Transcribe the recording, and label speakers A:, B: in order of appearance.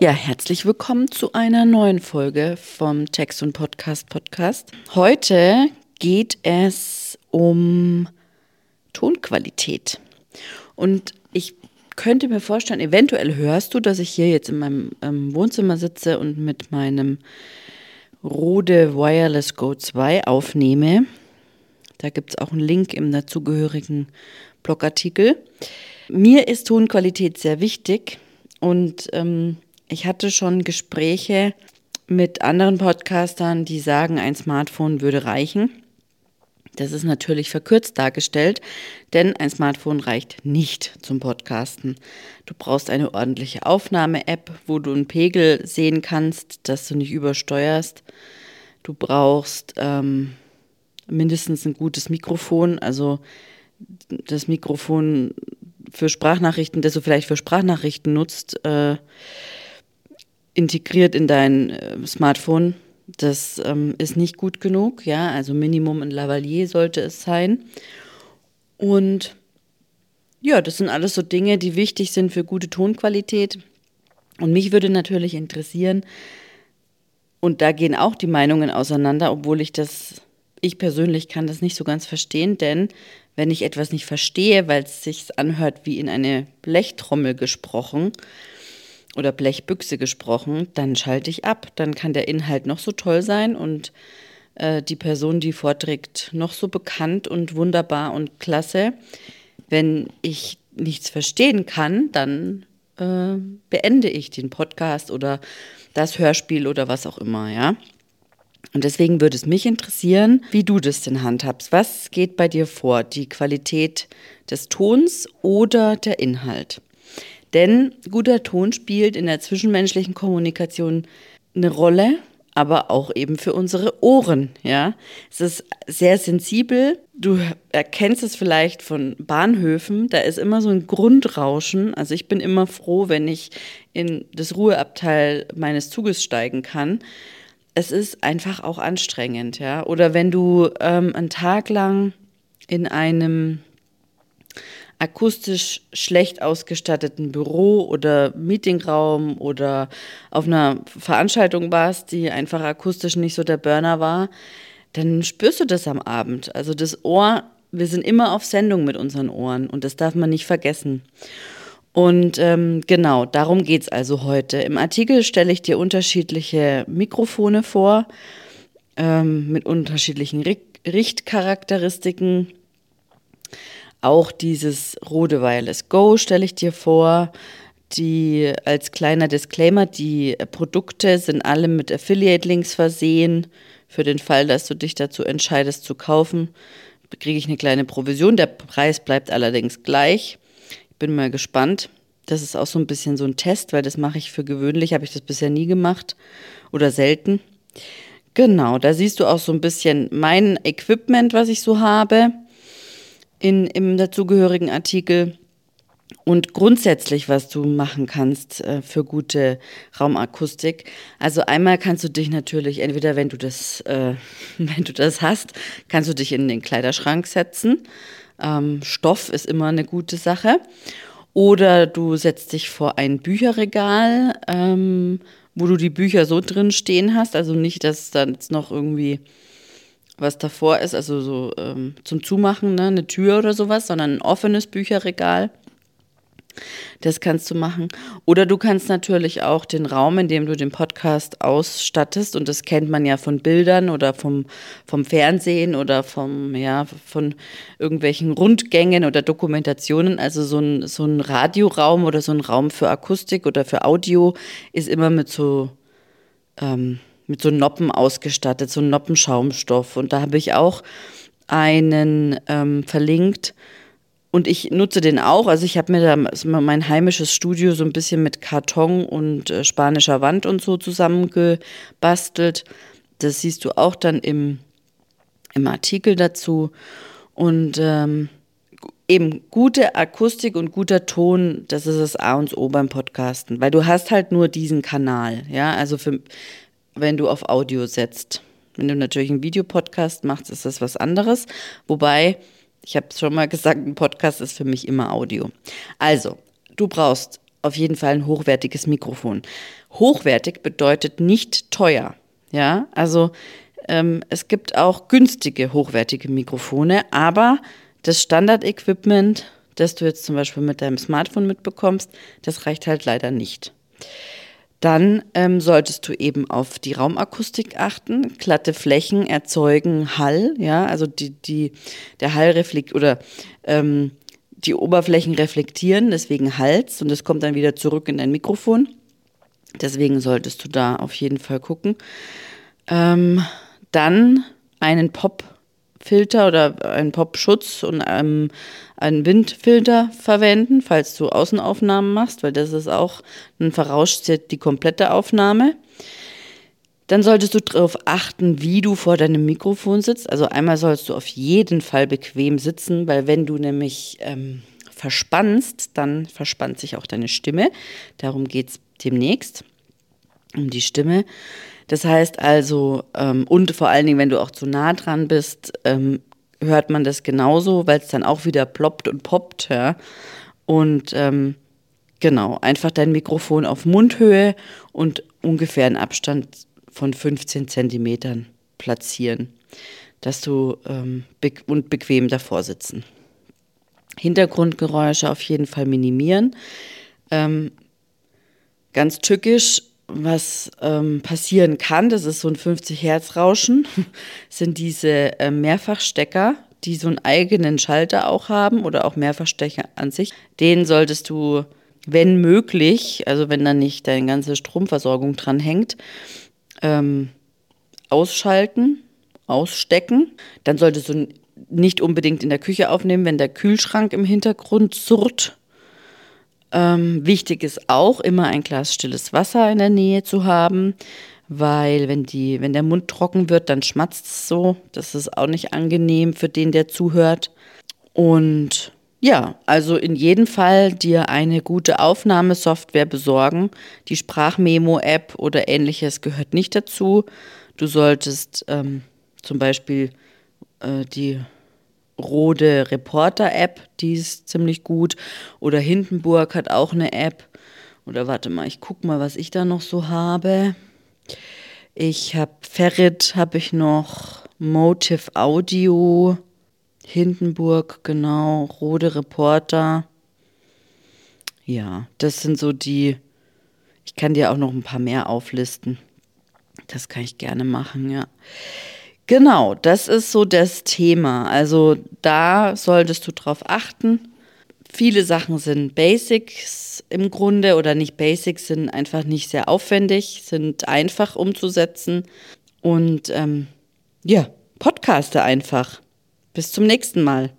A: Ja, herzlich willkommen zu einer neuen Folge vom Text und Podcast Podcast. Heute geht es um Tonqualität. Und ich könnte mir vorstellen, eventuell hörst du, dass ich hier jetzt in meinem ähm, Wohnzimmer sitze und mit meinem Rode Wireless Go 2 aufnehme. Da gibt es auch einen Link im dazugehörigen Blogartikel. Mir ist Tonqualität sehr wichtig und ähm, ich hatte schon Gespräche mit anderen Podcastern, die sagen, ein Smartphone würde reichen. Das ist natürlich verkürzt dargestellt, denn ein Smartphone reicht nicht zum Podcasten. Du brauchst eine ordentliche Aufnahme-App, wo du einen Pegel sehen kannst, dass du nicht übersteuerst. Du brauchst ähm, mindestens ein gutes Mikrofon, also das Mikrofon für Sprachnachrichten, das du vielleicht für Sprachnachrichten nutzt. Äh, integriert in dein äh, Smartphone. Das ähm, ist nicht gut genug, ja, also Minimum ein Lavalier sollte es sein. Und ja, das sind alles so Dinge, die wichtig sind für gute Tonqualität. Und mich würde natürlich interessieren, und da gehen auch die Meinungen auseinander, obwohl ich das, ich persönlich kann das nicht so ganz verstehen, denn wenn ich etwas nicht verstehe, weil es sich anhört wie in eine Blechtrommel gesprochen, oder Blechbüchse gesprochen, dann schalte ich ab. Dann kann der Inhalt noch so toll sein und äh, die Person, die vorträgt, noch so bekannt und wunderbar und klasse. Wenn ich nichts verstehen kann, dann äh, beende ich den Podcast oder das Hörspiel oder was auch immer, ja. Und deswegen würde es mich interessieren, wie du das denn handhabst. Was geht bei dir vor? Die Qualität des Tons oder der Inhalt? Denn guter Ton spielt in der zwischenmenschlichen Kommunikation eine Rolle, aber auch eben für unsere Ohren, ja. Es ist sehr sensibel. Du erkennst es vielleicht von Bahnhöfen, da ist immer so ein Grundrauschen. Also ich bin immer froh, wenn ich in das Ruheabteil meines Zuges steigen kann. Es ist einfach auch anstrengend, ja. Oder wenn du ähm, einen Tag lang in einem akustisch schlecht ausgestatteten Büro oder Meetingraum oder auf einer Veranstaltung warst, die einfach akustisch nicht so der Burner war, dann spürst du das am Abend. Also das Ohr, wir sind immer auf Sendung mit unseren Ohren und das darf man nicht vergessen. Und ähm, genau, darum geht es also heute. Im Artikel stelle ich dir unterschiedliche Mikrofone vor, ähm, mit unterschiedlichen Richtcharakteristiken auch dieses Rode Wireless Go stelle ich dir vor. Die als kleiner Disclaimer, die Produkte sind alle mit Affiliate-Links versehen. Für den Fall, dass du dich dazu entscheidest zu kaufen, kriege ich eine kleine Provision. Der Preis bleibt allerdings gleich. Ich bin mal gespannt. Das ist auch so ein bisschen so ein Test, weil das mache ich für gewöhnlich, habe ich das bisher nie gemacht oder selten. Genau, da siehst du auch so ein bisschen mein Equipment, was ich so habe in, im dazugehörigen Artikel. Und grundsätzlich, was du machen kannst äh, für gute Raumakustik. Also einmal kannst du dich natürlich, entweder wenn du das, äh, wenn du das hast, kannst du dich in den Kleiderschrank setzen. Ähm, Stoff ist immer eine gute Sache. Oder du setzt dich vor ein Bücherregal, ähm, wo du die Bücher so drin stehen hast. Also nicht, dass dann jetzt noch irgendwie was davor ist, also so ähm, zum Zumachen, ne, eine Tür oder sowas, sondern ein offenes Bücherregal. Das kannst du machen. Oder du kannst natürlich auch den Raum, in dem du den Podcast ausstattest, und das kennt man ja von Bildern oder vom, vom Fernsehen oder vom, ja, von irgendwelchen Rundgängen oder Dokumentationen. Also so ein, so ein Radioraum oder so ein Raum für Akustik oder für Audio ist immer mit so ähm, mit so Noppen ausgestattet, so Noppenschaumstoff. Und da habe ich auch einen ähm, verlinkt. Und ich nutze den auch. Also ich habe mir da mein heimisches Studio so ein bisschen mit Karton und äh, spanischer Wand und so zusammengebastelt. Das siehst du auch dann im, im Artikel dazu. Und ähm, eben gute Akustik und guter Ton, das ist das A und O beim Podcasten, weil du hast halt nur diesen Kanal, ja, also für, wenn du auf Audio setzt. Wenn du natürlich einen Videopodcast machst, ist das was anderes. Wobei, ich habe es schon mal gesagt, ein Podcast ist für mich immer Audio. Also, du brauchst auf jeden Fall ein hochwertiges Mikrofon. Hochwertig bedeutet nicht teuer. Ja, also ähm, es gibt auch günstige, hochwertige Mikrofone, aber das Standard-Equipment, das du jetzt zum Beispiel mit deinem Smartphone mitbekommst, das reicht halt leider nicht. Dann ähm, solltest du eben auf die Raumakustik achten. Glatte Flächen erzeugen Hall, ja, also die, die, der Hall reflekt oder ähm, die Oberflächen reflektieren, deswegen Hals und es kommt dann wieder zurück in dein Mikrofon. Deswegen solltest du da auf jeden Fall gucken. Ähm, dann einen Pop-Filter oder einen Pop-Schutz und ähm, einen Windfilter verwenden, falls du Außenaufnahmen machst, weil das ist auch, dann verrauscht die komplette Aufnahme. Dann solltest du darauf achten, wie du vor deinem Mikrofon sitzt. Also einmal sollst du auf jeden Fall bequem sitzen, weil wenn du nämlich ähm, verspannst, dann verspannt sich auch deine Stimme. Darum geht es demnächst, um die Stimme. Das heißt also, ähm, und vor allen Dingen, wenn du auch zu nah dran bist, ähm, hört man das genauso, weil es dann auch wieder ploppt und poppt. Ja? Und ähm, genau, einfach dein Mikrofon auf Mundhöhe und ungefähr einen Abstand von 15 Zentimetern platzieren, dass du ähm, be und bequem davor sitzen. Hintergrundgeräusche auf jeden Fall minimieren. Ähm, ganz tückisch, was ähm, passieren kann, das ist so ein 50 Hertz Rauschen, sind diese äh, Mehrfachstecker, die so einen eigenen Schalter auch haben oder auch Mehrfachstecker an sich. Den solltest du, wenn möglich, also wenn da nicht deine ganze Stromversorgung dran hängt, ähm, ausschalten, ausstecken. Dann solltest du nicht unbedingt in der Küche aufnehmen, wenn der Kühlschrank im Hintergrund surrt. Ähm, wichtig ist auch, immer ein Glas stilles Wasser in der Nähe zu haben, weil wenn, die, wenn der Mund trocken wird, dann schmatzt es so. Das ist auch nicht angenehm für den, der zuhört. Und ja, also in jedem Fall dir eine gute Aufnahmesoftware besorgen. Die Sprachmemo-App oder ähnliches gehört nicht dazu. Du solltest ähm, zum Beispiel äh, die Rode Reporter-App, die ist ziemlich gut. Oder Hindenburg hat auch eine App. Oder warte mal, ich gucke mal, was ich da noch so habe. Ich habe Ferrit, habe ich noch Motive Audio. Hindenburg, genau, Rode Reporter. Ja, das sind so die, ich kann dir auch noch ein paar mehr auflisten. Das kann ich gerne machen, ja. Genau, das ist so das Thema. Also da solltest du drauf achten. Viele Sachen sind Basics im Grunde oder nicht Basics, sind einfach nicht sehr aufwendig, sind einfach umzusetzen. Und ähm, ja, Podcaste einfach. Bis zum nächsten Mal.